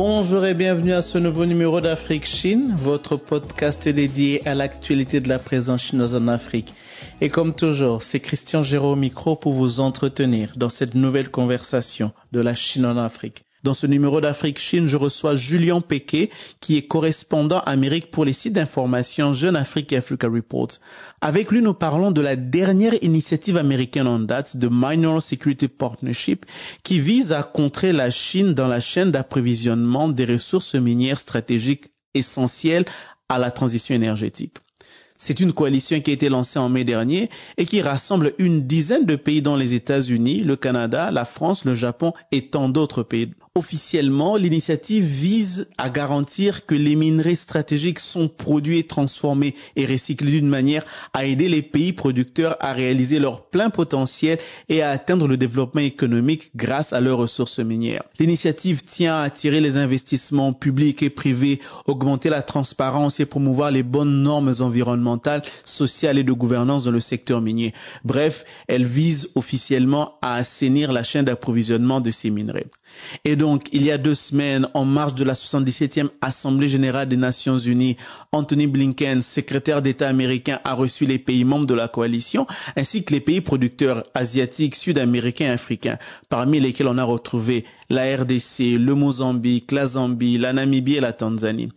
Bonjour et bienvenue à ce nouveau numéro d'Afrique Chine, votre podcast dédié à l'actualité de la présence chinoise en Afrique. Et comme toujours, c'est Christian Géraud au micro pour vous entretenir dans cette nouvelle conversation de la Chine en Afrique. Dans ce numéro d'Afrique Chine, je reçois Julien Pequet, qui est correspondant Amérique pour les sites d'information Jeune Afrique et Africa Report. Avec lui, nous parlons de la dernière initiative américaine en date de Minor Security Partnership qui vise à contrer la Chine dans la chaîne d'approvisionnement des ressources minières stratégiques essentielles à la transition énergétique. C'est une coalition qui a été lancée en mai dernier et qui rassemble une dizaine de pays dont les États-Unis, le Canada, la France, le Japon et tant d'autres pays. Officiellement, l'initiative vise à garantir que les minerais stratégiques sont produits, transformés et recyclés d'une manière à aider les pays producteurs à réaliser leur plein potentiel et à atteindre le développement économique grâce à leurs ressources minières. L'initiative tient à attirer les investissements publics et privés, augmenter la transparence et promouvoir les bonnes normes environnementales, sociales et de gouvernance dans le secteur minier. Bref, elle vise officiellement à assainir la chaîne d'approvisionnement de ces minerais. Et donc, il y a deux semaines, en marge de la 77e Assemblée générale des Nations unies, Anthony Blinken, secrétaire d'État américain, a reçu les pays membres de la coalition, ainsi que les pays producteurs asiatiques, sud-américains et africains, parmi lesquels on a retrouvé la RDC, le Mozambique, la Zambie, la Namibie et la Tanzanie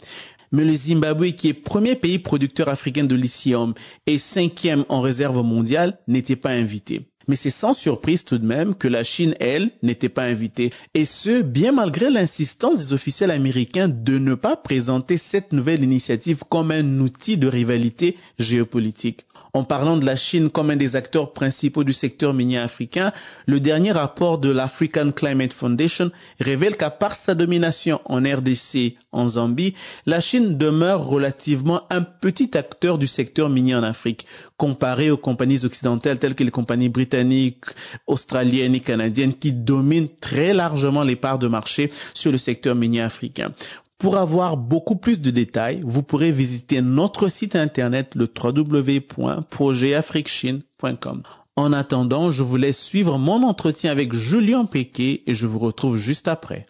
mais le Zimbabwe, qui est premier pays producteur africain de lithium et cinquième en réserve mondiale, n'était pas invité. Mais c'est sans surprise tout de même que la Chine, elle, n'était pas invitée. Et ce, bien malgré l'insistance des officiels américains de ne pas présenter cette nouvelle initiative comme un outil de rivalité géopolitique. En parlant de la Chine comme un des acteurs principaux du secteur minier africain, le dernier rapport de l'African Climate Foundation révèle qu'à part sa domination en RDC, en Zambie, la Chine demeure relativement un petit acteur du secteur minier en Afrique, comparé aux compagnies occidentales telles que les compagnies britanniques, australiennes et canadiennes qui dominent très largement les parts de marché sur le secteur minier africain. Pour avoir beaucoup plus de détails, vous pourrez visiter notre site internet le www.projetafriquechine.com. En attendant, je vous laisse suivre mon entretien avec Julien Péquet et je vous retrouve juste après.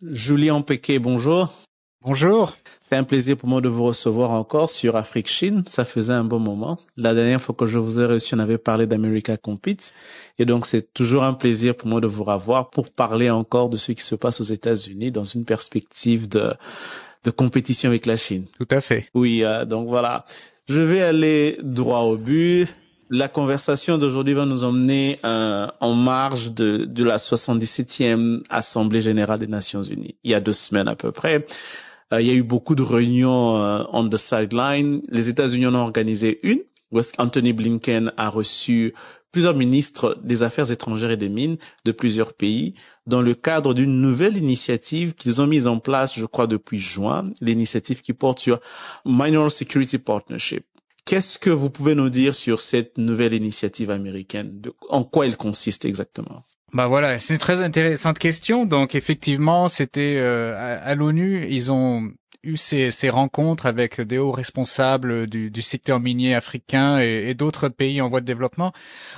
Julien Péquet, bonjour. Bonjour. C'est un plaisir pour moi de vous recevoir encore sur Afrique Chine. Ça faisait un bon moment. La dernière fois que je vous ai reçu, on avait parlé d'America Compete. Et donc, c'est toujours un plaisir pour moi de vous revoir pour parler encore de ce qui se passe aux États-Unis dans une perspective de, de compétition avec la Chine. Tout à fait. Oui, euh, donc voilà. Je vais aller droit au but. La conversation d'aujourd'hui va nous emmener euh, en marge de, de la 77e Assemblée générale des Nations unies, il y a deux semaines à peu près. Euh, il y a eu beaucoup de réunions euh, on the sideline. Les États-Unis en ont organisé une où Anthony Blinken a reçu plusieurs ministres des Affaires étrangères et des mines de plusieurs pays dans le cadre d'une nouvelle initiative qu'ils ont mise en place, je crois, depuis juin, l'initiative qui porte sur Minor Security Partnership. Qu'est-ce que vous pouvez nous dire sur cette nouvelle initiative américaine? En quoi elle consiste exactement? Bah voilà, c'est une très intéressante question. Donc effectivement, c'était euh, à, l'ONU, ils ont eu ces, ces, rencontres avec des hauts responsables du, du secteur minier africain et, et d'autres pays en voie de développement.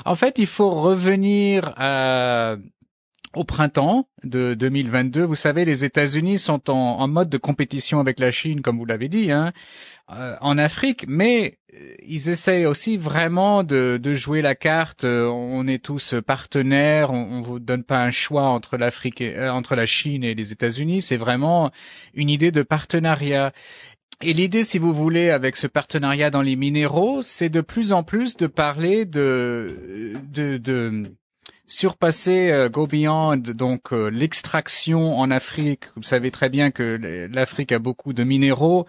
En fait, il faut revenir à, au printemps de 2022. Vous savez, les États-Unis sont en, mode de compétition avec la Chine, comme vous l'avez dit. Hein. Euh, en Afrique, mais euh, ils essayent aussi vraiment de, jouer la carte. Euh, on est tous partenaires. On, on vous donne pas un choix entre l'Afrique, et, entre la Chine et les États-Unis. C'est vraiment une idée de partenariat. Et l'idée, si vous voulez, avec ce partenariat dans les minéraux, c'est de plus en plus de parler de, de surpasser euh, Go Beyond, donc euh, l'extraction en Afrique. Vous savez très bien que l'Afrique a beaucoup de minéraux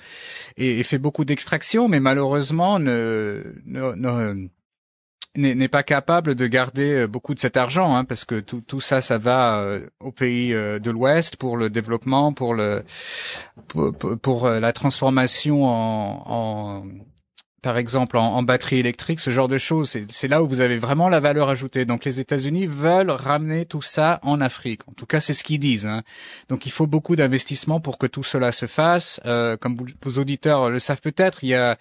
et, fait beaucoup d'extraction, mais malheureusement ne, ne, n'est pas capable de garder beaucoup de cet argent, hein, parce que tout, tout ça, ça va aux pays de l'Ouest pour le développement, pour le pour, pour la transformation en, en par exemple en, batterie électrique, ce genre de choses. C'est là où vous avez vraiment la valeur ajoutée. Donc les États-Unis veulent ramener tout ça en Afrique. En tout cas, c'est ce qu'ils disent. Hein. Donc il faut beaucoup d'investissements pour que tout cela se fasse. Euh, comme vos auditeurs le savent peut-être, il y a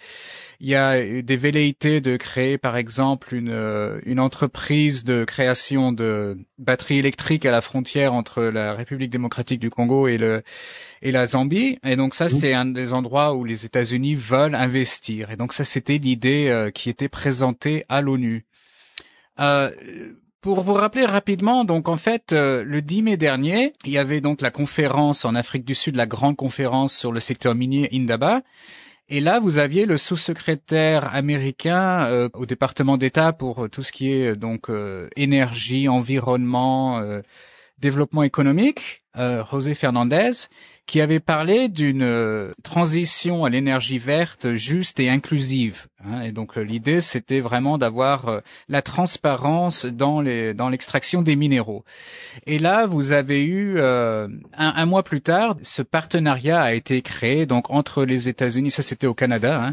il y a des velléités de créer, par exemple, une, euh, une entreprise de création de batteries électriques à la frontière entre la République démocratique du Congo et, le, et la Zambie. Et donc ça, c'est un des endroits où les États-Unis veulent investir. Et donc ça, c'était l'idée euh, qui était présentée à l'ONU. Euh, pour vous rappeler rapidement, donc en fait, le 10 mai dernier, il y avait donc la conférence en Afrique du Sud, la grande conférence sur le secteur minier Indaba, et là, vous aviez le sous-secrétaire américain euh, au département d'État pour euh, tout ce qui est euh, donc énergie, environnement, développement économique, José Fernandez, qui avait parlé d'une euh, transition à l'énergie verte juste et inclusive. Hein. et donc euh, l'idée, c'était vraiment d'avoir euh, la transparence dans les dans l'extraction des minéraux. Et là, vous avez eu un, mois plus tard, ce partenariat a été créé donc entre les États-Unis, ça c'était au Canada,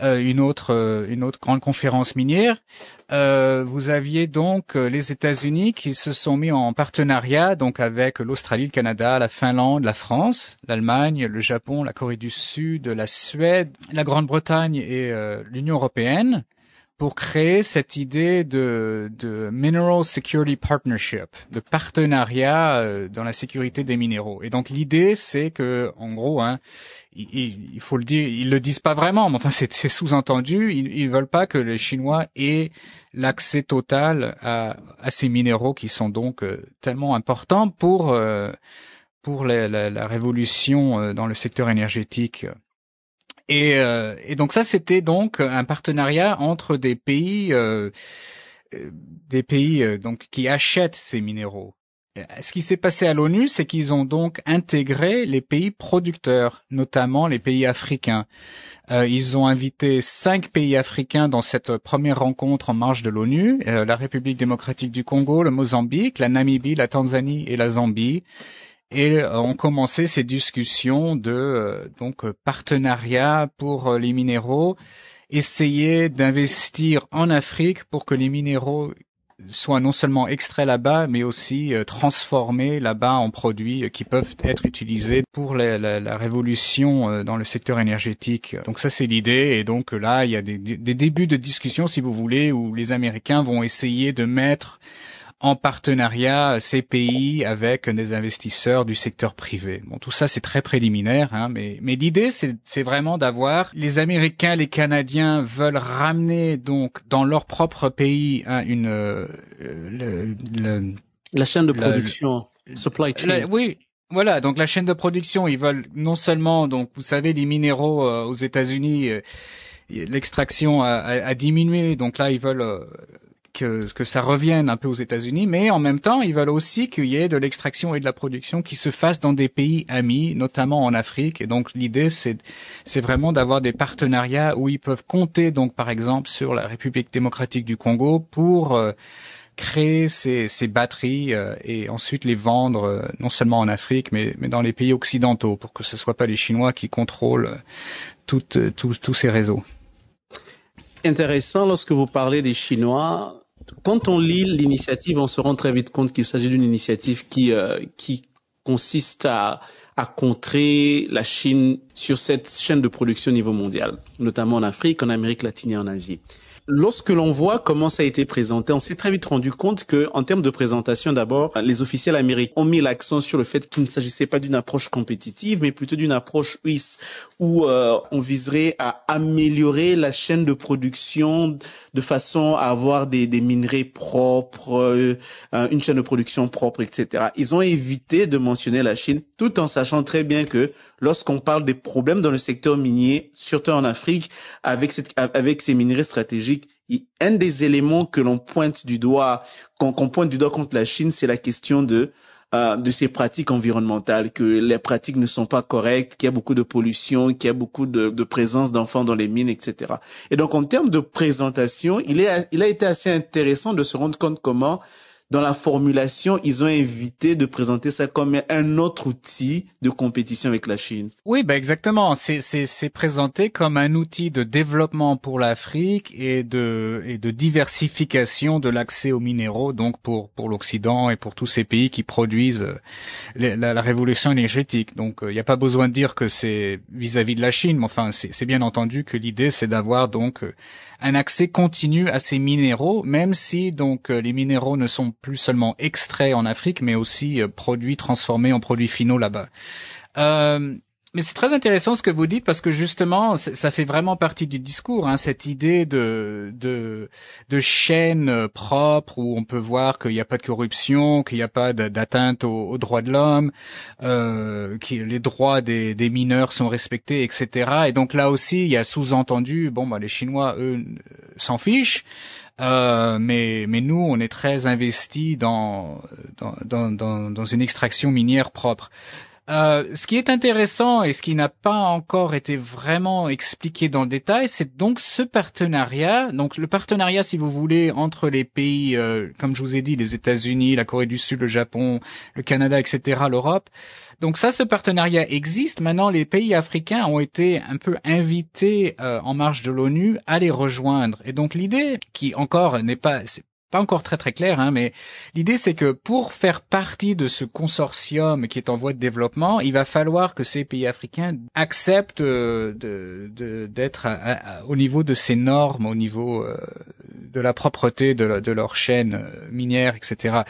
hein, une autre une autre grande conférence minière. Vous aviez donc les États-Unis qui se sont mis en partenariat donc avec l'Australie, le Canada, la Finlande, la France l'Allemagne, le Japon, la Corée du Sud, la Suède, la Grande-Bretagne et euh, l'Union européenne pour créer cette idée de, Mineral Security Partnership, de partenariat euh, dans la sécurité des minéraux. Et donc l'idée, c'est que, en gros, hein, il, faut le dire, ils le disent pas vraiment, mais enfin c'est sous-entendu. Ils, ils veulent pas que les Chinois aient l'accès total à, ces minéraux qui sont donc euh, tellement importants pour pour la, la, la, révolution euh, dans le secteur énergétique. Et, euh, donc ça, c'était donc un partenariat entre des pays, euh, des pays donc qui achètent ces minéraux. Ce qui s'est passé à l'ONU, c'est qu'ils ont donc intégré les pays producteurs, notamment les pays africains. Euh, ils ont invité cinq pays africains dans cette première rencontre en marge de l'ONU la République démocratique du Congo, le Mozambique, la Namibie, la Tanzanie et la Zambie et ont commencé ces discussions de euh, donc partenariat pour euh, les minéraux, essayer d'investir en Afrique pour que les minéraux soient non seulement extraits là-bas, mais aussi euh, transformés là-bas en produits qui peuvent être utilisés pour la, la, la révolution dans le secteur énergétique. Donc ça, c'est l'idée. Et donc là, il y a des, des, débuts de discussion, si vous voulez, où les Américains vont essayer de mettre en partenariat ces pays avec des investisseurs du secteur privé. Bon, tout ça c'est très préliminaire, hein, mais, mais l'idée c'est vraiment d'avoir les Américains, les Canadiens veulent ramener donc dans leur propre pays hein, une euh, le, la chaîne de production, supply chain. oui, voilà, donc la chaîne de production, ils veulent non seulement, donc vous savez, les minéraux euh, aux États-Unis, euh, l'extraction a, a, diminué, donc là ils veulent que, que ça revienne un peu aux États-Unis, mais en même temps, ils veulent aussi qu'il y ait de l'extraction et de la production qui se fassent dans des pays amis, notamment en Afrique. Et donc l'idée, c'est, c'est vraiment d'avoir des partenariats où ils peuvent compter, donc par exemple, sur la République démocratique du Congo pour euh, créer ces, ces batteries euh, et ensuite les vendre euh, non seulement en Afrique, mais, mais dans les pays occidentaux, pour que ce ne soit pas les Chinois qui contrôlent tous ces réseaux intéressant lorsque vous parlez des Chinois quand on lit l'initiative, on se rend très vite compte qu'il s'agit d'une initiative qui, euh, consiste à, à contrer la Chine sur cette chaîne de production au niveau mondial, notamment en Afrique, en Amérique latine et en Asie lorsque l'on voit comment ça a été présenté, on s'est très vite rendu compte que, en termes de présentation, d'abord, les officiels américains ont mis l'accent sur le fait qu'il ne s'agissait pas d'une approche compétitive, mais plutôt d'une approche UIS, où euh, on viserait à améliorer la chaîne de production de façon à avoir des, des minerais propres, euh, une chaîne de production propre, etc. Ils ont évité de mentionner la Chine, tout en sachant très bien que lorsqu'on parle des problèmes dans le secteur minier, surtout en Afrique, avec, ces minerais stratégiques, un des éléments que l'on pointe du doigt, qu'on pointe du doigt contre la Chine, c'est la question de euh, de ces pratiques environnementales, que les pratiques ne sont pas correctes, qu'il y a beaucoup de pollution, qu'il y a beaucoup de, de présence d'enfants dans les mines, etc. Et donc en termes de présentation, il, est, il a été assez intéressant de se rendre compte comment dans la formulation, ils ont évité de présenter ça comme un autre outil de compétition avec la Chine. Oui, ben exactement. C'est présenté comme un outil de développement pour l'Afrique et de, et de diversification de l'accès aux minéraux, donc pour, pour l'Occident et pour tous ces pays qui produisent euh, la, révolution énergétique. Donc, euh, il n'y a pas besoin de dire que c'est vis-à-vis de la Chine, mais enfin, c'est bien entendu que l'idée, c'est d'avoir donc euh, un accès continu à ces minéraux, même si donc euh, les minéraux ne sont plus seulement extraits en Afrique, mais aussi euh, produits transformés en produits finaux là-bas. Euh, mais c'est très intéressant ce que vous dites parce que justement, ça fait vraiment partie du discours, hein, cette idée de, de, de chaîne euh, propre où on peut voir qu'il n'y a pas de corruption, qu'il n'y a pas d'atteinte aux, droits de l'homme, euh, que les droits des, des, mineurs sont respectés, etc. Et donc là aussi, il y a sous-entendu, bon, bah, les Chinois, eux, s'en fichent. Euh, mais, mais nous, on est très investis dans, dans, dans, dans une extraction minière propre. Euh, ce qui est intéressant et ce qui n'a pas encore été vraiment expliqué dans le détail, c'est donc ce partenariat. Donc le partenariat, si vous voulez, entre les pays, euh, comme je vous ai dit, les États-Unis, la Corée du Sud, le Japon, le Canada, etc., l'Europe. Donc ça, ce partenariat existe. Maintenant, les pays africains ont été un peu invités euh, en marge de l'ONU à les rejoindre. Et donc l'idée, qui encore n'est pas, pas encore très très clair, hein, mais l'idée c'est que pour faire partie de ce consortium qui est en voie de développement, il va falloir que ces pays africains acceptent euh, d'être au niveau de ces normes, au niveau euh, de la propreté de, de, leur chaîne euh, minière, etc.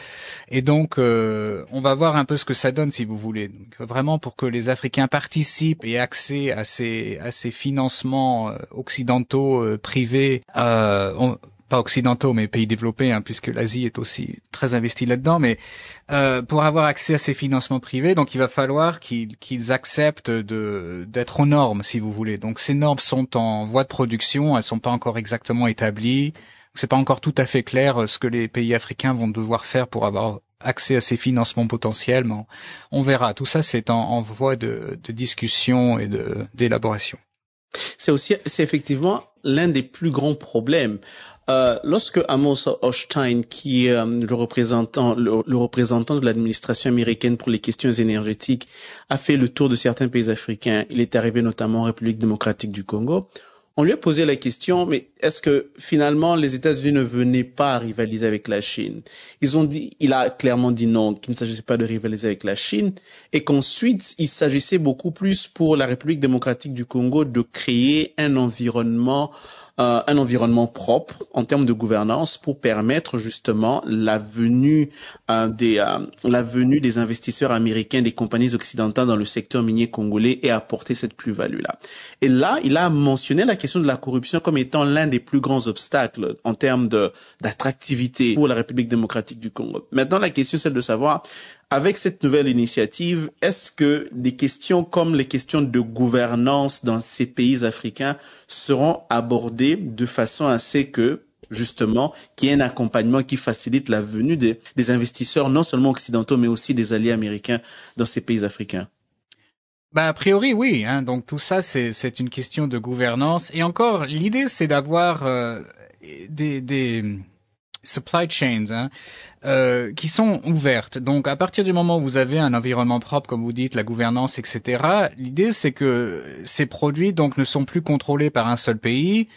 Et donc, on va voir un peu ce que ça donne, si vous voulez. Vraiment pour que les Africains participent et aient accès à ces, à ces financements occidentaux privés, on, pas occidentaux, mais pays développés, hein, puisque l'Asie est aussi très investie là-dedans. Mais euh, pour avoir accès à ces financements privés, donc il va falloir qu'ils acceptent d'être aux normes, si vous voulez. Donc ces normes sont en voie de production, elles sont pas encore exactement établies. C'est pas encore tout à fait clair euh, ce que les pays africains vont devoir faire pour avoir accès à ces financements potentiels. Mais on, verra. Tout ça, c'est en, en, voie de, de discussion et d'élaboration. C'est aussi, c'est effectivement l'un des plus grands problèmes. Euh, lorsque Amos Hochstein, qui est euh, le représentant, le, représentant de l'administration américaine pour les questions énergétiques, a fait le tour de certains pays africains, il est arrivé notamment en République démocratique du Congo, on lui a posé la question, mais est-ce que finalement les États-Unis ne venaient pas rivaliser avec la Chine? Ils ont dit, il a clairement dit non, qu'il ne s'agissait pas de rivaliser avec la Chine, et qu'ensuite il s'agissait beaucoup plus pour la République démocratique du Congo de créer un environnement euh, un environnement propre en termes de gouvernance pour permettre justement la venue euh, des euh, la venue des investisseurs américains des compagnies occidentales dans le secteur minier congolais et apporter cette plus-value là. Et là, il a mentionné la question de la corruption comme étant l'un des plus grands obstacles en termes de d'attractivité pour la République démocratique du Congo. Maintenant, la question c'est de savoir avec cette nouvelle initiative, est-ce que des questions comme les questions de gouvernance dans ces pays africains seront abordées de façon à ce que justement, qu'il y ait un accompagnement qui facilite la venue des, investisseurs, non seulement occidentaux, mais aussi des alliés américains dans ces pays africains? Bah, a priori, oui. Hein. Donc tout ça, c'est une question de gouvernance. Et encore, l'idée, c'est d'avoir euh, des, des, supply chains hein, euh, qui sont ouvertes. Donc à partir du moment où vous avez un environnement propre, comme vous dites, la gouvernance, etc., l'idée c'est que ces produits donc ne sont plus contrôlés par un seul pays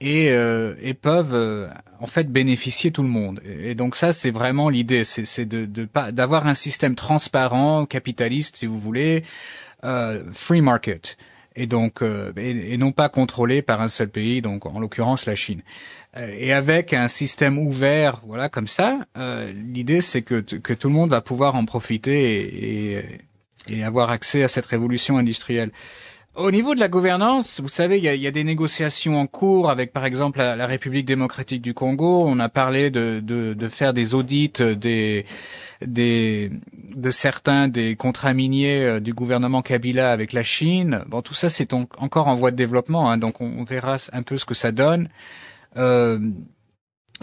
et, euh, et peuvent euh, en fait bénéficier tout le monde. Et donc ça c'est vraiment l'idée, c'est de, d'avoir un système transparent, capitaliste si vous voulez, euh, free market et donc euh, et, non pas contrôlé par un seul pays, donc en l'occurrence la Chine. Euh, et avec un système ouvert, voilà, comme ça, euh, l'idée c'est que, que tout le monde va pouvoir en profiter et, et, avoir accès à cette révolution industrielle. Au niveau de la gouvernance, vous savez, il y a, y a, des négociations en cours avec, par exemple, la, République démocratique du Congo. On a parlé de, de, de faire des audits des, des, de certains des contrats miniers euh, du gouvernement Kabila avec la Chine. Bon, tout ça, c'est encore en voie de développement, hein, donc on, on verra un peu ce que ça donne. Euh,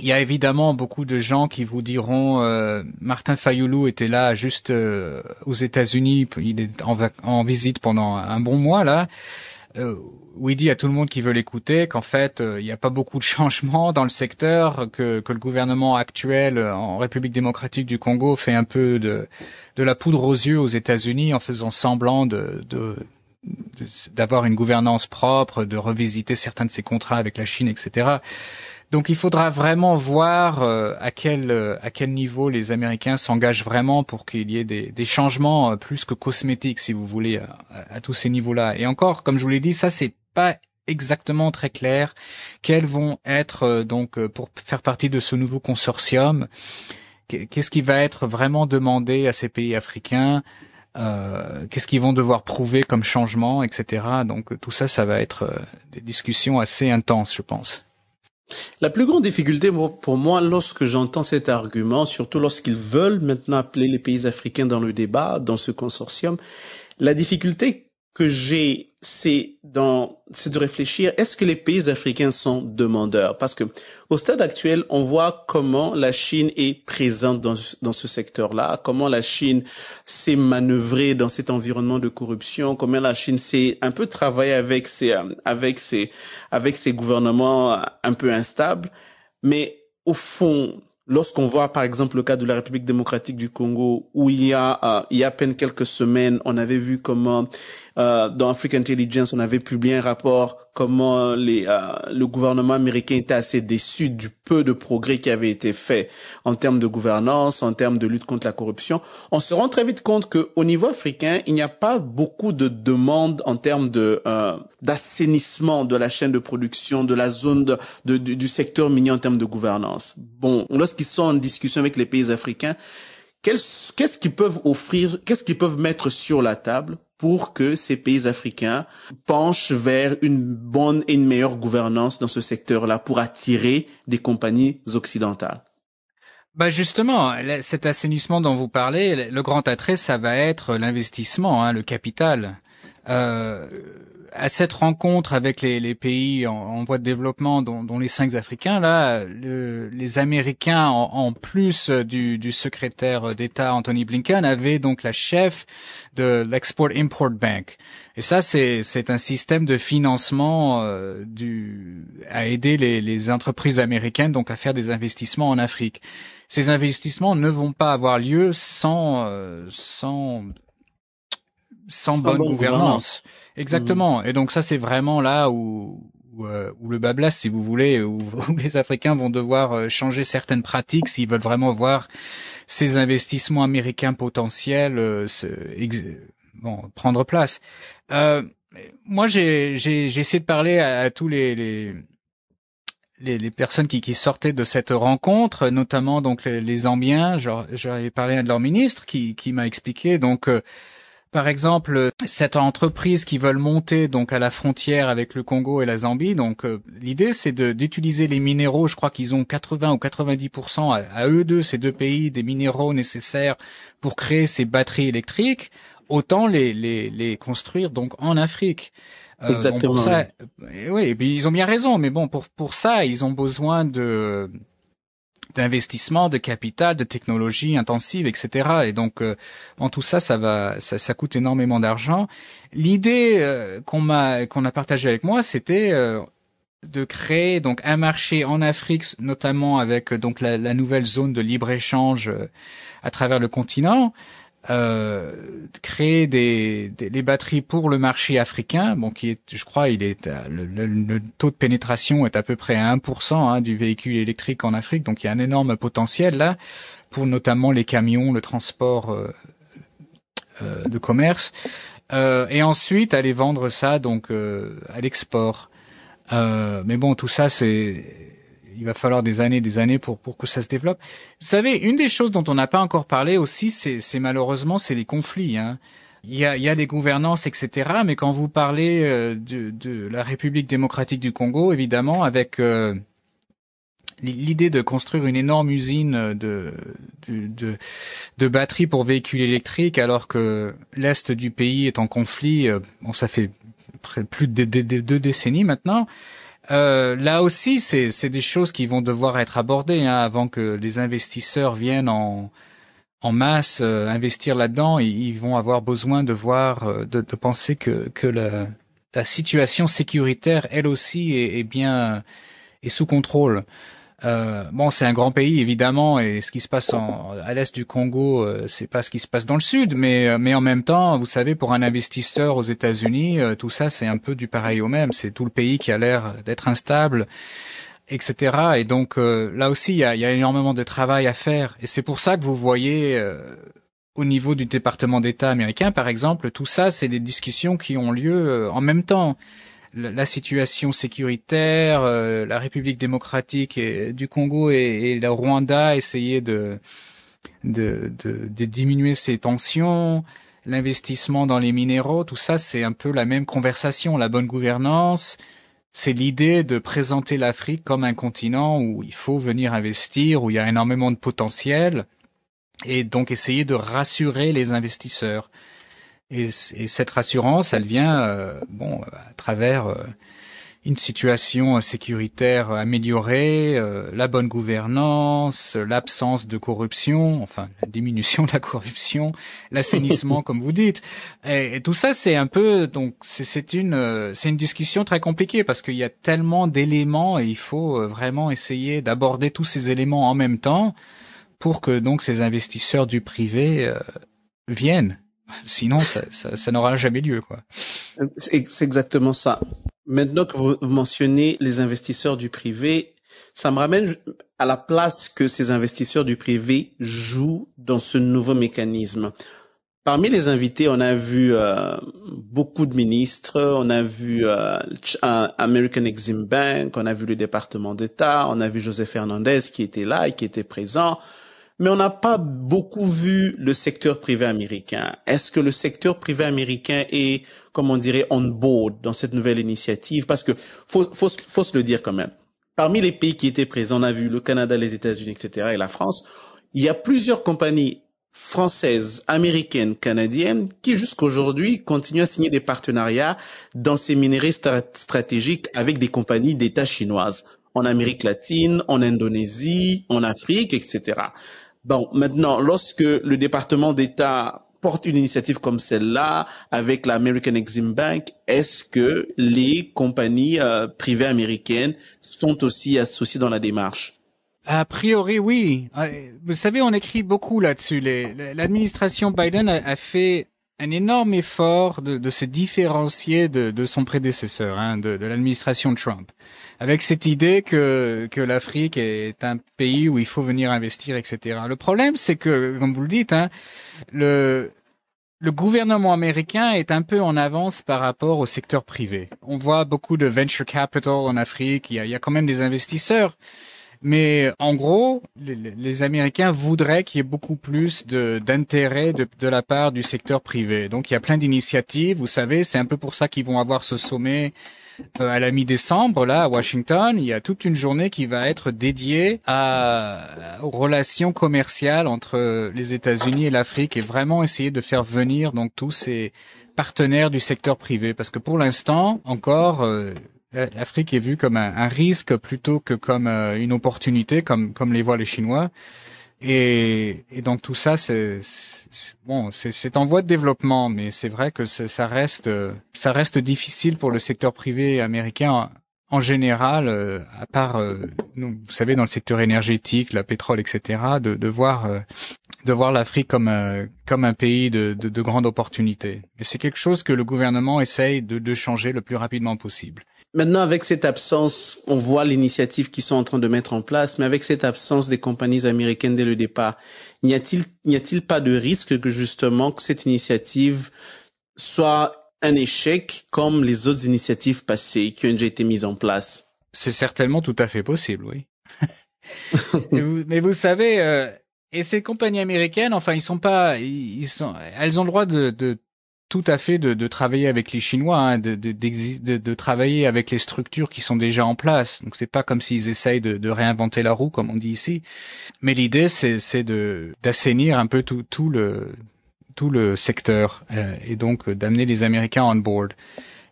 il y a évidemment beaucoup de gens qui vous diront euh, Martin Fayoulou était là juste euh, aux États-Unis, il est en, visite pendant un bon mois là. Euh, où il dit à tout le monde qui veut l'écouter qu'en fait il n'y a pas beaucoup de changements dans le secteur, que, que, le gouvernement actuel en République démocratique du Congo fait un peu de, de la poudre aux yeux aux États-Unis en faisant semblant de, de d'avoir une gouvernance propre, de revisiter certains de ses contrats avec la Chine, etc. Donc il faudra vraiment voir euh, à quel euh, à quel niveau les Américains s'engagent vraiment pour qu'il y ait des, des, changements euh, plus que cosmétiques, si vous voulez, à, à tous ces niveaux-là. Et encore, comme je vous l'ai dit, ça c'est pas exactement très clair. Quels vont être donc pour faire partie de ce nouveau consortium Qu'est-ce qui va être vraiment demandé à ces pays africains euh, qu'est-ce qu'ils vont devoir prouver comme changement, etc. Donc tout ça, ça va être des discussions assez intenses, je pense. La plus grande difficulté pour moi, lorsque j'entends cet argument, surtout lorsqu'ils veulent maintenant appeler les pays africains dans le débat, dans ce consortium, la difficulté que j'ai, c'est c'est de réfléchir, est-ce que les pays africains sont demandeurs? Parce que au stade actuel, on voit comment la Chine est présente dans, dans ce secteur-là, comment la Chine s'est manœuvrée dans cet environnement de corruption, comment la Chine s'est un peu travaillé avec ses, avec ses, avec ses gouvernements un peu instables. Mais au fond, lorsqu'on voit par exemple le cas de la République démocratique du Congo, où il y a, euh, il y a à peine quelques semaines, on avait vu comment euh, dans African Intelligence, on avait publié un rapport comment les, euh, le gouvernement américain était assez déçu du peu de progrès qui avait été fait en termes de gouvernance, en termes de lutte contre la corruption. On se rend très vite compte qu'au niveau africain, il n'y a pas beaucoup de demandes en termes de euh, d'assainissement de la chaîne de production, de la zone de, de, du secteur minier en termes de gouvernance. Bon, lorsqu'ils sont en discussion avec les pays africains, qu'est-ce qu'ils peuvent offrir, qu'est-ce qu'ils peuvent mettre sur la table pour que ces pays africains penchent vers une bonne et une meilleure gouvernance dans ce secteur-là pour attirer des compagnies occidentales. Bah justement, cet assainissement dont vous parlez, le grand attrait, ça va être l'investissement, hein, le capital. Euh, à cette rencontre avec les, les pays en, en, voie de développement, dont, dont les cinq Africains, là, le, les Américains, en, en plus du, du secrétaire d'État Anthony Blinken, avaient donc la chef de l'Export-Import Bank. Et ça, c'est un système de financement euh, du, à aider les, les entreprises américaines donc à faire des investissements en Afrique. Ces investissements ne vont pas avoir lieu sans, euh, sans sans, bonne, gouvernance. Exactement. Et donc ça, c'est vraiment là où, où, euh, le bas blesse, si vous voulez, où, les Africains vont devoir euh, changer certaines pratiques s'ils veulent vraiment voir ces investissements américains potentiels euh, bon, prendre place. Euh, moi, j'ai essayé de parler à, tous les, les les, les, personnes qui, qui, sortaient de cette rencontre, notamment donc les, les Zambiens. J'aurais parlé à de leur ministre qui, qui m'a expliqué donc par exemple, cette entreprise qui veulent monter donc à la frontière avec le Congo et la Zambie, donc euh, l'idée c'est d'utiliser les minéraux. Je crois qu'ils ont 80 ou 90% à, eux deux, ces deux pays, des minéraux nécessaires pour créer ces batteries électriques. Autant les, les, les construire donc en Afrique. Euh, Exactement. ça, oui, et puis ils ont bien raison, mais bon, pour pour ça, ils ont besoin de d'investissement, de capital, de technologie intensive, etc. Et donc, euh, en tout ça, ça va, ça, coûte énormément d'argent. L'idée euh, qu'on m'a, qu'on a partagée avec moi, c'était euh, de créer donc un marché en Afrique, notamment avec donc la, la nouvelle zone de libre échange à travers le continent, euh, créer des, des, batteries pour le marché africain, bon, qui est, je crois, il est le, le, taux de pénétration est à peu près à 1% hein, du véhicule électrique en Afrique, donc il y a un énorme potentiel là pour notamment les camions, le transport euh, euh, de commerce, euh, et ensuite aller vendre ça donc euh, à l'export. mais bon, tout ça c'est il va falloir des années, des années pour pour que ça se développe. Vous savez, une des choses dont on n'a pas encore parlé aussi, c'est malheureusement c'est les conflits. Hein. Il y a, il y a des gouvernances, etc. Mais quand vous parlez euh, de, de, la République démocratique du Congo, évidemment, avec euh, l'idée de construire une énorme usine de, de, de, de, batteries pour véhicules électriques, alors que l'est du pays est en conflit, euh, bon, ça fait plus de deux décennies maintenant. Euh, là aussi, c'est des choses qui vont devoir être abordées hein, avant que les investisseurs viennent en, masse euh, investir là-dedans. Ils, vont avoir besoin de voir, euh, de, penser que, la, situation sécuritaire, elle aussi, est, est bien est sous contrôle. Euh, bon, c'est un grand pays évidemment, et ce qui se passe en, à l'est du Congo, euh, c'est pas ce qui se passe dans le sud, mais euh, mais en même temps, vous savez, pour un investisseur aux États-Unis, euh, tout ça c'est un peu du pareil au même. C'est tout le pays qui a l'air d'être instable, etc. Et donc là aussi, il y a, y a, énormément de travail à faire, et c'est pour ça que vous voyez au niveau du département d'État américain, par exemple, tout ça, c'est des discussions qui ont lieu en même temps la situation sécuritaire, euh, la République démocratique du Congo et, le Rwanda essayer de, de diminuer ces tensions, l'investissement dans les minéraux, tout ça c'est un peu la même conversation, la bonne gouvernance. C'est l'idée de présenter l'Afrique comme un continent où il faut venir investir, où il y a énormément de potentiel, et donc essayer de rassurer les investisseurs. Et, cette rassurance, elle vient, euh, bon, à travers euh, une situation sécuritaire améliorée, euh, la bonne gouvernance, l'absence de corruption, enfin la diminution de la corruption, l'assainissement, comme vous dites. Et, tout ça, c'est un peu, donc c'est une, c'est une discussion très compliquée parce qu'il y a tellement d'éléments et il faut vraiment essayer d'aborder tous ces éléments en même temps pour que donc ces investisseurs du privé viennent Sinon, ça, n'aura jamais lieu. quoi. C'est exactement ça. Maintenant que vous mentionnez les investisseurs du privé, ça me ramène à la place que ces investisseurs du privé jouent dans ce nouveau mécanisme. Parmi les invités, on a vu euh, beaucoup de ministres, on a vu euh, American Exim Bank, on a vu le département d'État, on a vu Joseph Fernandez qui était là et qui était présent mais on n'a pas beaucoup vu le secteur privé américain. Est-ce que le secteur privé américain est, comme on dirait, on board dans cette nouvelle initiative? Parce que faut, faut, faut se le dire quand même. Parmi les pays qui étaient présents, on a vu le Canada, les États-Unis, etc., et la France. Il y a plusieurs compagnies françaises, américaines, canadiennes qui jusqu'aujourd'hui continuent à signer des partenariats dans ces minerais stratégiques avec des compagnies d'État chinoises en Amérique latine, en Indonésie, en Afrique, etc. Bon, maintenant, lorsque le département d'État porte une initiative comme celle-là avec l'American Exim Bank, est-ce que les compagnies euh, privées américaines sont aussi associées dans la démarche? A priori, oui. Euh, vous savez, on écrit beaucoup là-dessus. L'administration Biden a, fait un énorme effort de, se différencier de, son prédécesseur, hein, de, de l'administration Trump avec cette idée que, que l'Afrique est un pays où il faut venir investir, etc. Le problème, c'est que, comme vous le dites, hein, le, le gouvernement américain est un peu en avance par rapport au secteur privé. On voit beaucoup de venture capital en Afrique, il y a, il y a quand même des investisseurs. Mais en gros, les, les Américains voudraient qu'il y ait beaucoup plus d'intérêt de, de, la part du secteur privé. Donc il y a plein d'initiatives, vous savez, c'est un peu pour ça qu'ils vont avoir ce sommet euh, à la mi-décembre, là, à Washington, il y a toute une journée qui va être dédiée aux relations commerciales entre les États-Unis et l'Afrique et vraiment essayer de faire venir donc tous ces partenaires du secteur privé. Parce que pour l'instant, encore, euh, l'Afrique est vue comme un, un, risque plutôt que comme euh, une opportunité, comme, comme les voient les Chinois. Et, et, donc tout ça, c'est bon, c'est en voie de développement, mais c'est vrai que ça reste, ça reste difficile pour le secteur privé américain en général, euh, à part, euh, vous savez, dans le secteur énergétique, la pétrole, etc., de, voir, euh, de voir l'Afrique comme comme un pays de, de, de grande opportunité. Et c'est quelque chose que le gouvernement essaye de changer le plus rapidement possible. Maintenant, avec cette absence, on voit l'initiative qu'ils sont en train de mettre en place, mais avec cette absence des compagnies américaines dès le départ, n'y a-t-il, pas de risque que justement que cette initiative soit un échec comme les autres initiatives passées qui ont déjà été mises en place? C'est certainement tout à fait possible, oui. mais, vous, savez, euh, et ces compagnies américaines, enfin, ils sont pas, ils, sont, elles ont le droit de, de tout à fait de, de, travailler avec les Chinois, hein, de, de, de, travailler avec les structures qui sont déjà en place. Donc c'est pas comme s'ils essayent de, réinventer la roue, comme on dit ici. Mais l'idée, c'est d'assainir un peu tout, tout, le tout le secteur euh, et donc d'amener les Américains on board.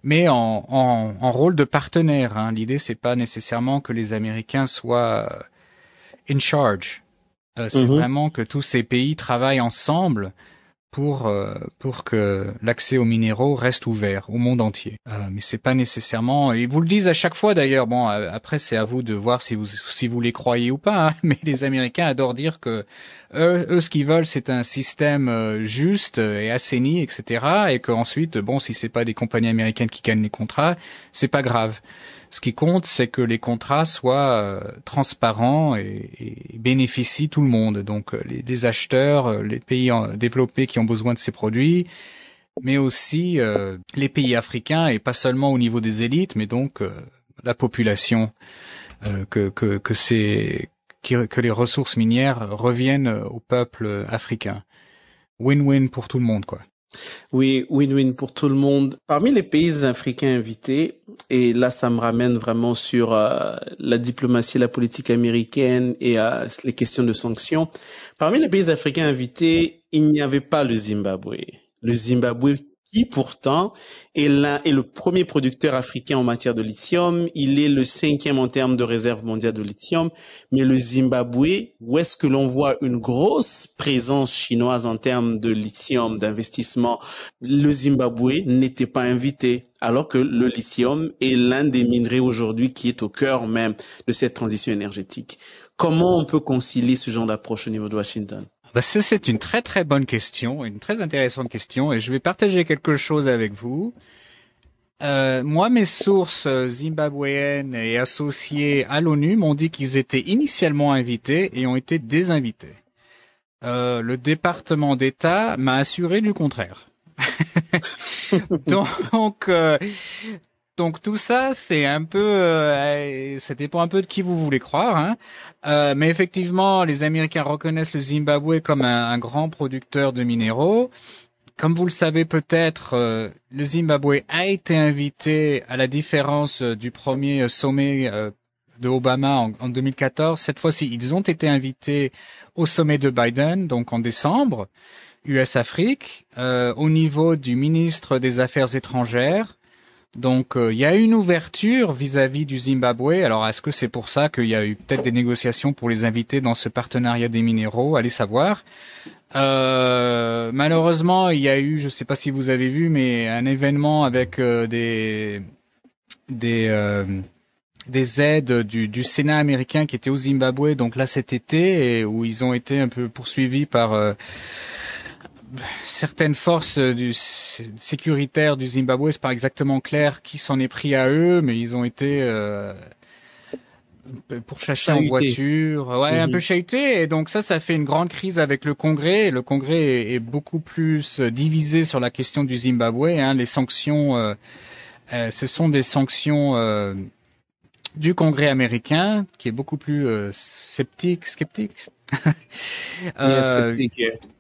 mais en, en, rôle de partenaire. Hein. L'idée, c'est pas nécessairement que les Américains soient in charge. c'est mm-hmm. vraiment que tous ces pays travaillent ensemble pour euh, pour que l'accès aux minéraux reste ouvert au monde entier. Euh, mais c'est pas nécessairement. Ils vous le disent à chaque fois d'ailleurs. Bon, euh, après c'est à vous de voir si vous si vous les croyez ou pas. Hein. mais les Américains adorent dire que eux, eux ce qu'ils veulent c'est un système euh, juste et assaini, etc. Et qu'ensuite, bon, si c'est pas des compagnies américaines qui gagnent les contrats, c'est pas grave. Ce qui compte, c'est que les contrats soient euh, transparents et, bénéficient tout le monde. Donc euh, les, acheteurs, euh, les pays développés qui ont besoin de ces produits, mais aussi les pays africains et pas seulement au niveau des élites, mais donc la population, que, que les ressources minières reviennent au peuple africain. Win-win pour tout le monde, quoi. Oui, win-win pour tout le monde. Parmi les pays africains invités, et là ça me ramène vraiment sur euh, la diplomatie, la politique américaine et euh, les questions de sanctions, parmi les pays africains invités, il n'y avait pas le Zimbabwe. Le Zimbabwe qui pourtant est le premier producteur africain en matière de lithium. Il est le cinquième en termes de réserve mondiale de lithium. Mais le Zimbabwe, où est-ce que l'on voit une grosse présence chinoise en termes de lithium, d'investissement, le Zimbabwe n'était pas invité, alors que le lithium est l'un des minerais aujourd'hui qui est au cœur même de cette transition énergétique. Comment on peut concilier ce genre d'approche au niveau de Washington? Bah, c'est une très très bonne question, une très intéressante question, et je vais partager quelque chose avec vous. Euh, moi, mes sources zimbabwéennes et associées à l'ONU m'ont dit qu'ils étaient initialement invités et ont été désinvités. Euh, le département d'État m'a assuré du contraire. Donc, euh, donc tout ça, c'est un peu, euh, ça dépend un peu de qui vous voulez croire. Hein. Euh, mais effectivement, les Américains reconnaissent le Zimbabwe comme un, grand producteur de minéraux. Comme vous le savez peut-être, euh, le Zimbabwe a été invité à la différence du premier sommet de Obama en, en 2014. Cette fois-ci, ils ont été invités au sommet de Biden, donc en décembre, US-Afrique, au niveau du ministre des Affaires étrangères donc euh, il y a une ouverture vis-à-vis du Zimbabwe. Alors est-ce que c'est pour ça qu'il y a eu peut-être des négociations pour les inviter dans ce partenariat des minéraux? Allez savoir. Euh, malheureusement, il y a eu, je ne sais pas si vous avez vu, mais un événement avec euh, des des des aides du, du, Sénat américain qui était au Zimbabwe, donc là cet été, et où ils ont été un peu poursuivis par certaines forces du, sécuritaires du Zimbabwe, c'est pas exactement clair qui s'en est pris à eux, mais ils ont été euh, pour en voiture, ouais, un mhm. peu chahutés. Et donc ça, ça fait une grande crise avec le Congrès. Le Congrès est, beaucoup plus divisé sur la question du Zimbabwe. Hein. Les sanctions, euh, euh, ce sont des sanctions du Congrès américain, qui est beaucoup plus sceptique, sceptique, euh,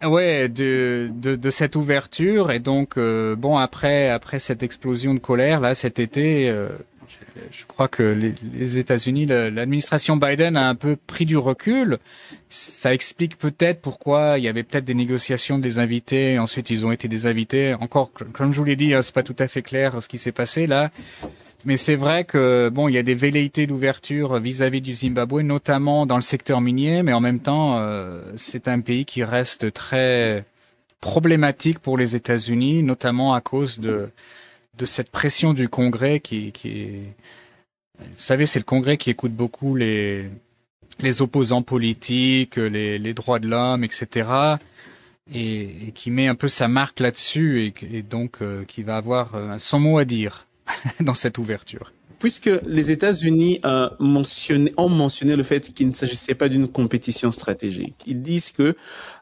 ouais, de, de, de, cette ouverture et donc euh, bon après après cette explosion de colère là cet été, euh, je, crois que les, les États-Unis, l'administration Biden a un peu pris du recul. Ça explique peut-être pourquoi il y avait peut-être des négociations des invités. Ensuite, ils ont été des invités. Encore, comme je vous l'ai dit, hein, c'est pas tout à fait clair ce qui s'est passé là. Mais c'est vrai que bon, il y a des velléités d'ouverture vis-à-vis du Zimbabwe, notamment dans le secteur minier, mais en même temps, euh, c'est un pays qui reste très problématique pour les États-Unis, notamment à cause de cette pression du Congrès qui, est, vous savez, c'est le Congrès qui écoute beaucoup les opposants politiques, les, droits de l'homme, etc. Et, qui met un peu sa marque là-dessus et, et, donc euh, qui va avoir euh, son mot à dire. dans cette ouverture Puisque les États-Unis euh, ont mentionné le fait qu'il ne s'agissait pas d'une compétition stratégique, ils disent que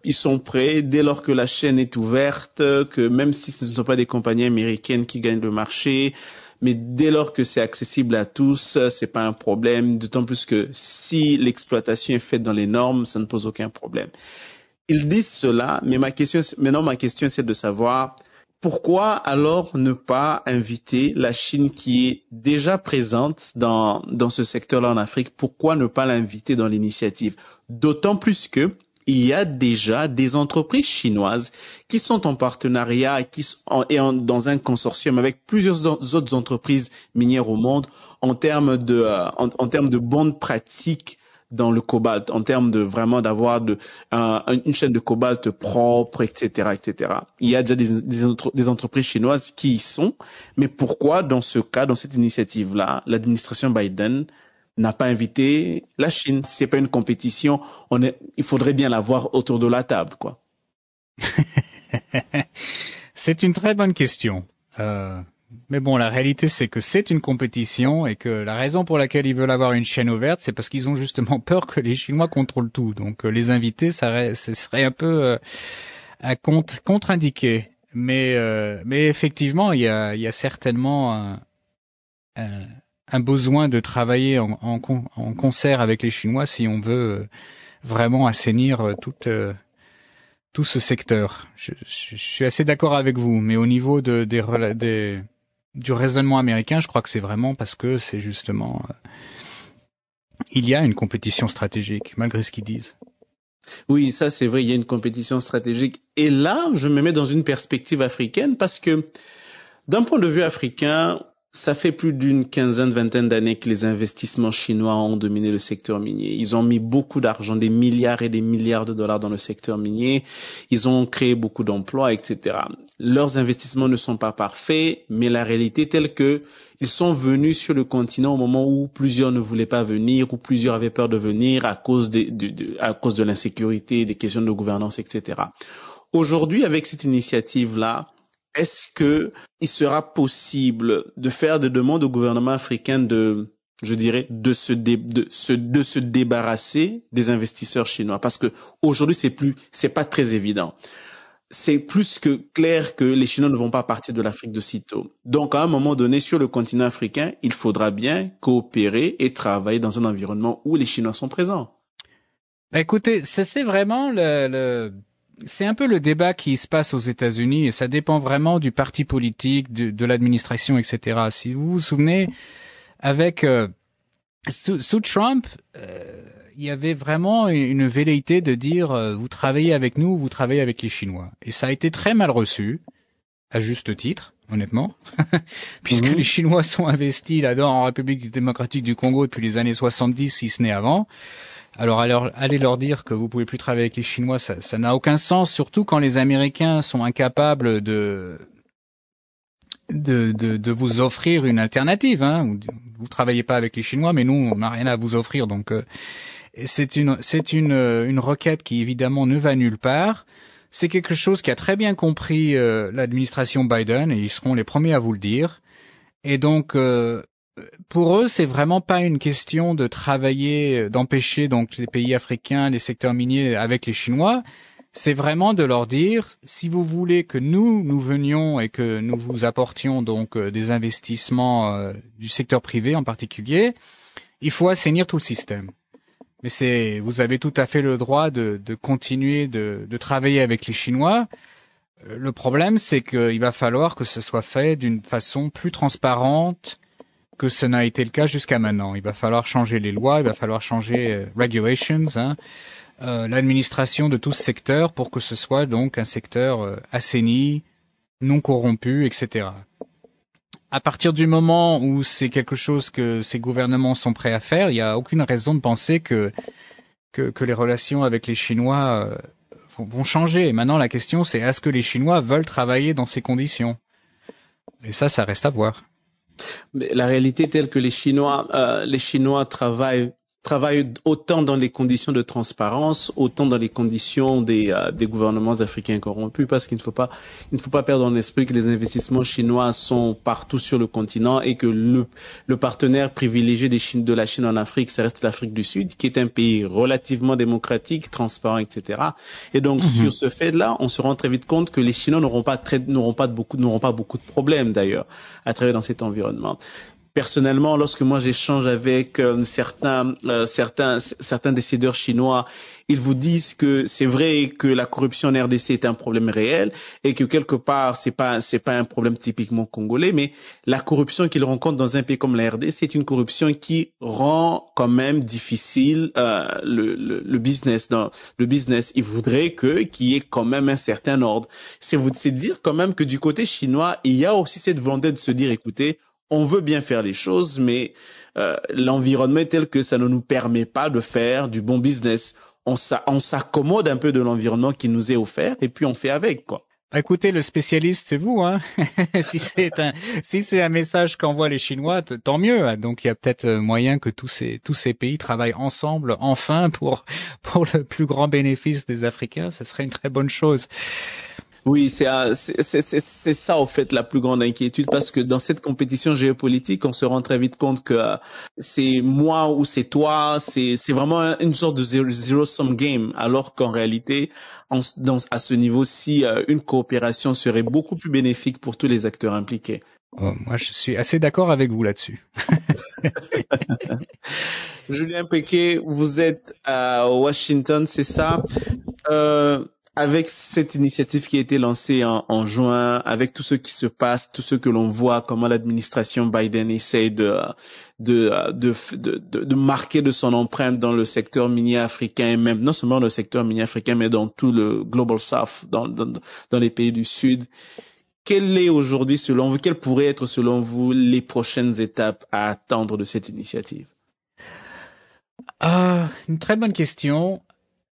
ils sont prêts dès lors que la chaîne est ouverte, que même si ce ne sont pas des compagnies américaines qui gagnent le marché, mais dès lors que c'est accessible à tous, c'est pas un problème. D'autant plus que si l'exploitation est faite dans les normes, ça ne pose aucun problème. Ils disent cela, mais maintenant ma question c'est de savoir pourquoi alors ne pas inviter la Chine qui est déjà présente dans, dans ce secteur-là en Afrique? Pourquoi ne pas l'inviter dans l'initiative? D'autant plus que il y a déjà des entreprises chinoises qui sont en partenariat qui sont et dans un consortium avec plusieurs autres entreprises minières au monde en termes de euh, en, termes de bonnes pratiques dans le cobalt, en termes de vraiment d'avoir de, une chaîne de cobalt propre, etc., etc. Il y a déjà des, entreprises chinoises qui y sont, mais pourquoi dans ce cas, dans cette initiative-là, l'administration Biden n'a pas invité la Chine? C'est pas une compétition. Il faudrait bien la voir autour de la table, quoi. c'est une très bonne question. Euh, mais bon, la réalité, c'est que c'est une compétition et que la raison pour laquelle ils veulent avoir une chaîne ouverte, c'est parce qu'ils ont justement peur que les Chinois contrôlent tout. Donc, euh, les invités, ça ce serait un peu euh, à contre-indiqué. Mais, euh, mais effectivement, il y a, y a certainement un, un, besoin de travailler en, en, en, concert avec les Chinois si on veut euh, vraiment assainir euh, tout, euh, tout ce secteur. Je, je, suis assez d'accord avec vous, mais au niveau de, des, des, du raisonnement américain, je crois que c'est vraiment parce que c'est justement il y a une compétition stratégique, malgré ce qu'ils disent. Oui, ça c'est vrai, il y a une compétition stratégique. Et là, je me mets dans une perspective africaine parce que d'un point de vue africain, ça fait plus d'une quinzaine, vingtaine d'années que les investissements chinois ont dominé le secteur minier. Ils ont mis beaucoup d'argent, des milliards et des milliards de dollars dans le secteur minier. Ils ont créé beaucoup d'emplois, etc. Leurs investissements ne sont pas parfaits, mais la réalité est telle que ils sont venus sur le continent au moment où plusieurs ne voulaient pas venir, où plusieurs avaient peur de venir à cause de, de à cause de l'insécurité, des questions de gouvernance, etc. Aujourd'hui, avec cette initiative-là, est-ce que il sera possible de faire des demandes au gouvernement africain de, je dirais, de se, débarrasser des investisseurs chinois? Parce que aujourd'hui, c'est plus, c'est pas très évident. C'est plus que clair que les Chinois ne vont pas partir de l'Afrique de sitôt. Donc, à un moment donné, sur le continent africain, il faudra bien coopérer et travailler dans un environnement où les Chinois sont présents. Bah, écoutez, c'est vraiment le, le c'est un peu le débat qui se passe aux États-Unis et ça dépend vraiment du parti politique, de, l'administration, etc. Si vous vous souvenez, avec euh, sous, Trump, euh, il y avait vraiment une velléité de dire euh, vous travaillez avec nous, vous travaillez avec les Chinois, et ça a été très mal reçu, à juste titre, honnêtement, puisque mhm. les Chinois sont investis là-dedans en République démocratique du Congo depuis les années 70, si ce n'est avant. Alors, allez leur dire que vous pouvez plus travailler avec les Chinois, ça n'a aucun sens, surtout quand les Américains sont incapables de vous offrir une alternative. Hein. Vous travaillez pas avec les Chinois, mais nous, on n'a rien à vous offrir. Donc, euh, c'est une c'est une requête qui évidemment ne va nulle part. C'est quelque chose qui a très bien compris euh, l'administration Biden et ils seront les premiers à vous le dire. Et donc, euh, pour eux, c'est vraiment pas une question de travailler, euh, d'empêcher donc les pays africains, les secteurs miniers avec les Chinois. C'est vraiment de leur dire, si vous voulez que nous, nous venions et que nous vous apportions donc euh, des investissements euh, du secteur privé en particulier, il faut assainir tout le système. Mais c'est, vous avez tout à fait le droit de, continuer de, travailler avec les Chinois. Le problème, c'est qu'il va falloir que ce soit fait d'une façon plus transparente, que ce n'a été le cas jusqu'à maintenant. Il va falloir changer les lois, il va falloir changer euh, regulations, hein, euh, l'administration de tout ce secteur pour que ce soit donc un secteur euh, assaini, non corrompu, etc. À partir du moment où c'est quelque chose que ces gouvernements sont prêts à faire, il n'y a aucune raison de penser que, que, que les relations avec les Chinois euh, vont, vont changer. Maintenant, la question, c'est est-ce que les Chinois veulent travailler dans ces conditions? Et ça, ça reste à voir. La réalité telle que les Chinois, euh, les Chinois travaillent travaillent autant dans les conditions de transparence, autant dans les conditions des, euh, des gouvernements africains corrompus, parce qu'il ne faut pas, il ne faut pas perdre en esprit que les investissements chinois sont partout sur le continent et que le, le partenaire privilégié des Chine, de la Chine en Afrique, ça reste l'Afrique du Sud, qui est un pays relativement démocratique, transparent, etc. Et donc, mhm. sur ce fait-là, on se rend très vite compte que les Chinois n'auront pas très, n'auront pas beaucoup, n'auront pas beaucoup de problèmes d'ailleurs à travailler dans cet environnement. Personnellement, lorsque moi j'échange avec euh, certains, euh, certains, certains décideurs chinois, ils vous disent que c'est vrai que la corruption en RDC est un problème réel et que quelque part c'est pas c'est pas un problème typiquement congolais, mais la corruption qu'ils rencontrent dans un pays comme la RDC, c'est une corruption qui rend quand même difficile euh, le, le, le, business. Dans le business, ils voudraient que qu'il y ait quand même un certain ordre. C'est vous dire quand même que du côté chinois, il y a aussi cette volonté de se dire, écoutez, on veut bien faire les choses, mais euh, l'environnement est tel que ça ne nous permet pas de faire du bon business on s'accommode un peu de l'environnement qui nous est offert et puis on fait avec quoi. Bah, écoutez, le spécialiste, c'est vous. Hein si c'est un si c'est un message qu'envoient les Chinois, tant mieux. Hein. Donc il y a peut-être euh, moyen que tous ces tous ces pays travaillent ensemble enfin pour pour le plus grand bénéfice des Africains. Ce serait une très bonne chose. Oui, c'est ça au fait la plus grande inquiétude parce que dans cette compétition géopolitique, on se rend très vite compte que euh, c'est moi ou c'est toi, c'est vraiment une sorte de zero, sum game, alors qu'en réalité, dans, à ce niveau-ci, euh, une coopération serait beaucoup plus bénéfique pour tous les acteurs impliqués. Oh, moi, je suis assez d'accord avec vous là-dessus. Julien Pequet, vous êtes à Washington, c'est ça? Euh, avec cette initiative qui a été lancée en, juin, avec tout ce qui se passe, tout ce que l'on voit, comment l'administration Biden essaie de de, de, de, de, marquer de son empreinte dans le secteur minier africain et même non seulement dans le secteur minier africain, mais dans tout le Global South, dans, dans, dans les pays du Sud. Quelle est aujourd'hui, selon vous, quelles pourraient être, selon vous, les prochaines étapes à attendre de cette initiative? Euh, Une très bonne question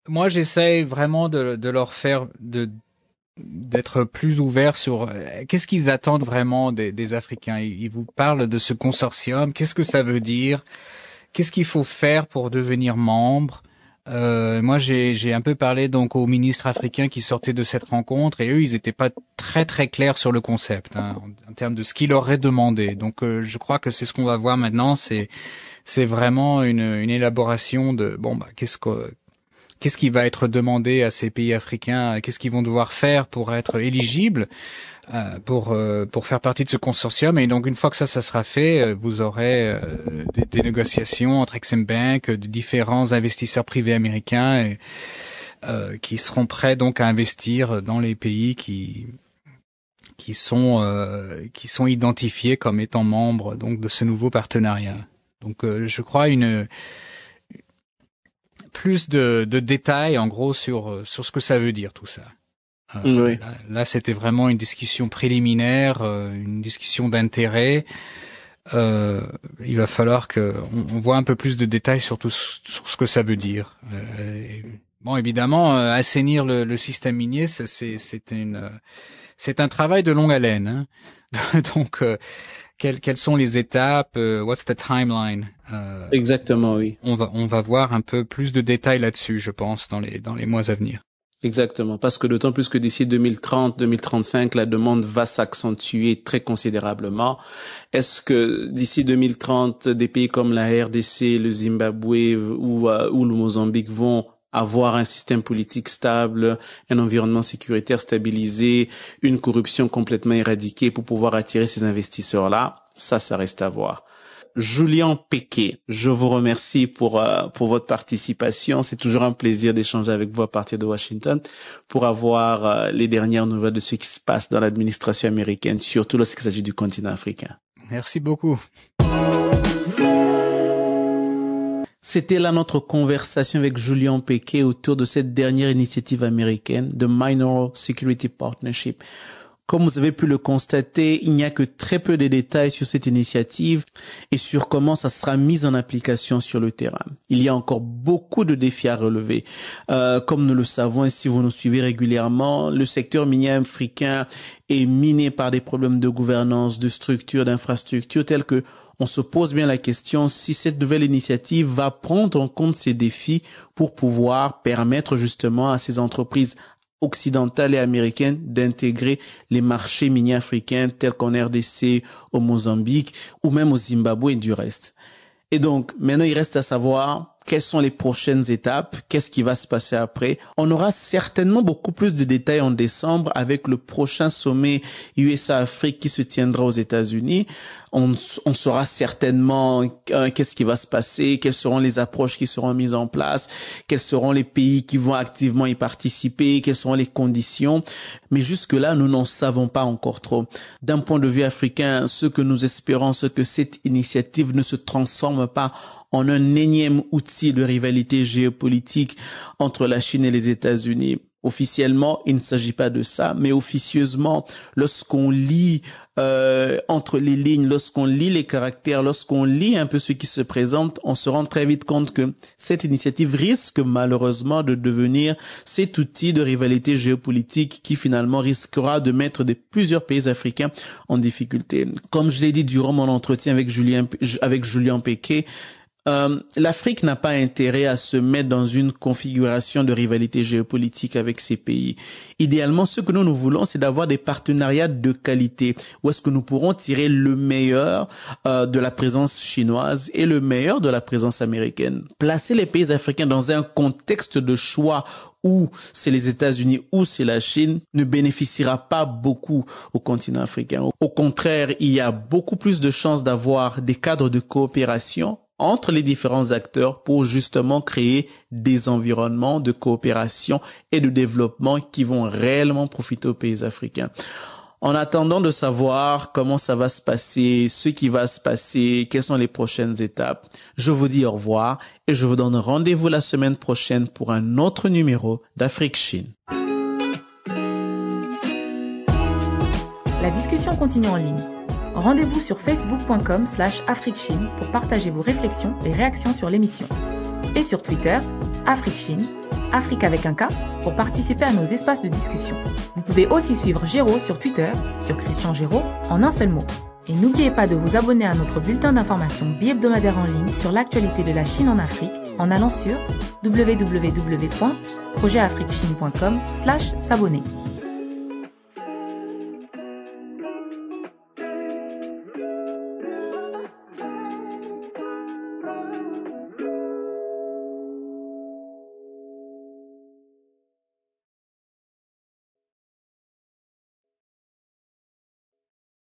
moi, j'essaie vraiment de, de, leur faire de d'être plus ouvert sur euh, qu'est-ce qu'ils attendent vraiment des, des Africains? Ils, vous parlent de ce consortium, qu'est-ce que ça veut dire, qu'est-ce qu'il faut faire pour devenir membre? Euh, moi, j'ai un peu parlé donc aux ministres africains qui sortaient de cette rencontre et eux, ils n'étaient pas très très clairs sur le concept hein, en, termes de ce qu'ils leur est demandé. Donc, euh, je crois que c'est ce qu'on va voir maintenant. C'est c'est vraiment une, une élaboration de bon, bah, qu'est-ce que qu'est-ce qui va être demandé à ces pays africains, qu'est-ce qu'ils vont devoir faire pour être éligibles euh, pour euh, pour faire partie de ce consortium? Et donc une fois que ça ça sera fait euh, vous aurez des, des, négociations entre Exim Bank différents investisseurs privés américains et, qui seront prêts donc à investir dans les pays qui qui sont qui sont identifiés comme étant membres donc de ce nouveau partenariat. Donc je crois une plus de, de, détails en gros sur euh, sur ce que ça veut dire tout ça. Euh, là, c'était vraiment une discussion préliminaire, euh, une discussion d'intérêt. Euh, il va falloir que on, voit un peu plus de détails sur tout sur ce que ça veut dire. bon, évidemment, assainir le, le, système minier, c'est c'est une c'est un travail de longue haleine. Hein. Donc quelles, quelles sont les étapes, euh, what's the timeline. Euh, Exactement, oui. On va, on va voir un peu plus de détails là-dessus, je pense, dans les, dans les mois à venir. Exactement, parce que d'autant plus que d'ici 2030, 2035, la demande va s'accentuer très considérablement. Est-ce que d'ici 2030, des pays comme la RDC, le Zimbabwe ou, euh, ou le Mozambique vont avoir un système politique stable, un environnement sécuritaire stabilisé, une corruption complètement éradiquée pour pouvoir attirer ces investisseurs-là, ça, ça reste à voir. Julien Péquet, je vous remercie pour, euh, pour votre participation. C'est toujours un plaisir d'échanger avec vous à partir de Washington pour avoir euh, les dernières nouvelles de ce qui se passe dans l'administration américaine, surtout lorsqu'il s'agit du continent africain. Merci beaucoup. C'était là notre conversation avec Julien Pequet autour de cette dernière initiative américaine de Minor Security Partnership. Comme vous avez pu le constater, il n'y a que très peu de détails sur cette initiative et sur comment ça sera mis en application sur le terrain. Il y a encore beaucoup de défis à relever. Euh, comme nous le savons et si vous nous suivez régulièrement, le secteur minier africain est miné par des problèmes de gouvernance, de structure, d'infrastructure tels que on se pose bien la question si cette nouvelle initiative va prendre en compte ces défis pour pouvoir permettre justement à ces entreprises occidentales et américaines d'intégrer les marchés miniers africains tels qu'en RDC, au Mozambique ou même au Zimbabwe et du reste. Et donc, maintenant, il reste à savoir quelles sont les prochaines étapes, qu'est-ce qui va se passer après. On aura certainement beaucoup plus de détails en décembre avec le prochain sommet USA-Afrique qui se tiendra aux États-Unis. On, on, saura certainement euh, qu'est-ce qui va se passer, quelles seront les approches qui seront mises en place, quels seront les pays qui vont activement y participer, quelles seront les conditions. Mais jusque-là, nous n'en savons pas encore trop. D'un point de vue africain, ce que nous espérons, c'est que cette initiative ne se transforme pas en un énième outil de rivalité géopolitique entre la Chine et les États-Unis. Officiellement, il ne s'agit pas de ça, mais officieusement, lorsqu'on lit euh, entre les lignes, lorsqu'on lit les caractères, lorsqu'on lit un peu ce qui se présente, on se rend très vite compte que cette initiative risque malheureusement de devenir cet outil de rivalité géopolitique qui finalement risquera de mettre de plusieurs pays africains en difficulté. Comme je l'ai dit durant mon entretien avec Julien, avec Julien Péquet, euh, l'Afrique n'a pas intérêt à se mettre dans une configuration de rivalité géopolitique avec ces pays. Idéalement, ce que nous nous voulons, c'est d'avoir des partenariats de qualité, où est-ce que nous pourrons tirer le meilleur euh, de la présence chinoise et le meilleur de la présence américaine. Placer les pays africains dans un contexte de choix où c'est les États-Unis ou c'est la Chine ne bénéficiera pas beaucoup au continent africain. Au contraire, il y a beaucoup plus de chances d'avoir des cadres de coopération entre les différents acteurs pour justement créer des environnements de coopération et de développement qui vont réellement profiter aux pays africains. En attendant de savoir comment ça va se passer, ce qui va se passer, quelles sont les prochaines étapes, je vous dis au revoir et je vous donne rendez-vous la semaine prochaine pour un autre numéro d'Afrique Chine. La discussion continue en ligne. Rendez-vous sur facebook.com slash afriquechine pour partager vos réflexions et réactions sur l'émission. Et sur Twitter, AfriqueChine, Afrique avec un K, pour participer à nos espaces de discussion. Vous pouvez aussi suivre Géraud sur Twitter, sur Christian Géraud, en un seul mot. Et n'oubliez pas de vous abonner à notre bulletin d'information bi-hebdomadaire en ligne sur l'actualité de la Chine en Afrique en allant sur www.projetafriquechine.com slash s'abonner.